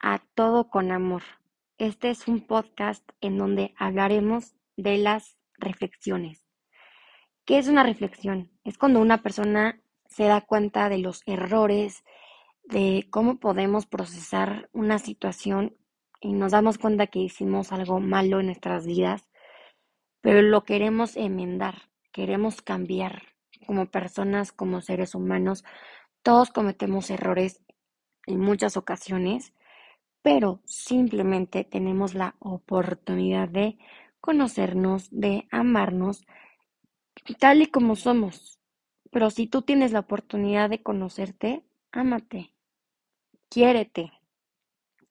A Todo con Amor. Este es un podcast en donde hablaremos de las reflexiones. ¿Qué es una reflexión? Es cuando una persona se da cuenta de los errores, de cómo podemos procesar una situación y nos damos cuenta que hicimos algo malo en nuestras vidas, pero lo queremos enmendar, queremos cambiar como personas, como seres humanos. Todos cometemos errores en muchas ocasiones, pero simplemente tenemos la oportunidad de conocernos, de amarnos tal y como somos. Pero si tú tienes la oportunidad de conocerte, ámate, quiérete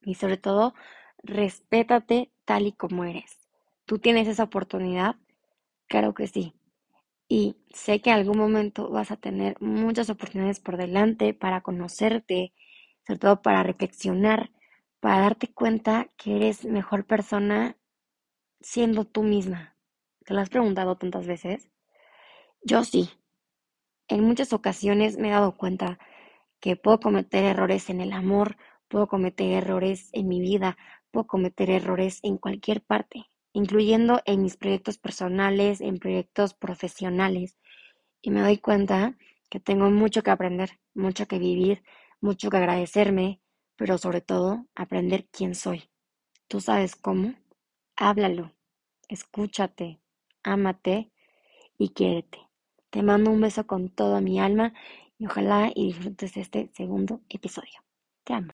y sobre todo respétate tal y como eres. ¿Tú tienes esa oportunidad? Claro que sí. Y sé que en algún momento vas a tener muchas oportunidades por delante para conocerte, sobre todo para reflexionar, para darte cuenta que eres mejor persona siendo tú misma. ¿Te lo has preguntado tantas veces? Yo sí. En muchas ocasiones me he dado cuenta que puedo cometer errores en el amor, puedo cometer errores en mi vida, puedo cometer errores en cualquier parte, incluyendo en mis proyectos personales, en proyectos profesionales. Y me doy cuenta que tengo mucho que aprender, mucho que vivir, mucho que agradecerme, pero sobre todo aprender quién soy. ¿Tú sabes cómo? Háblalo, escúchate, ámate y quiérete. Te mando un beso con toda mi alma y ojalá y disfrutes este segundo episodio. Te amo.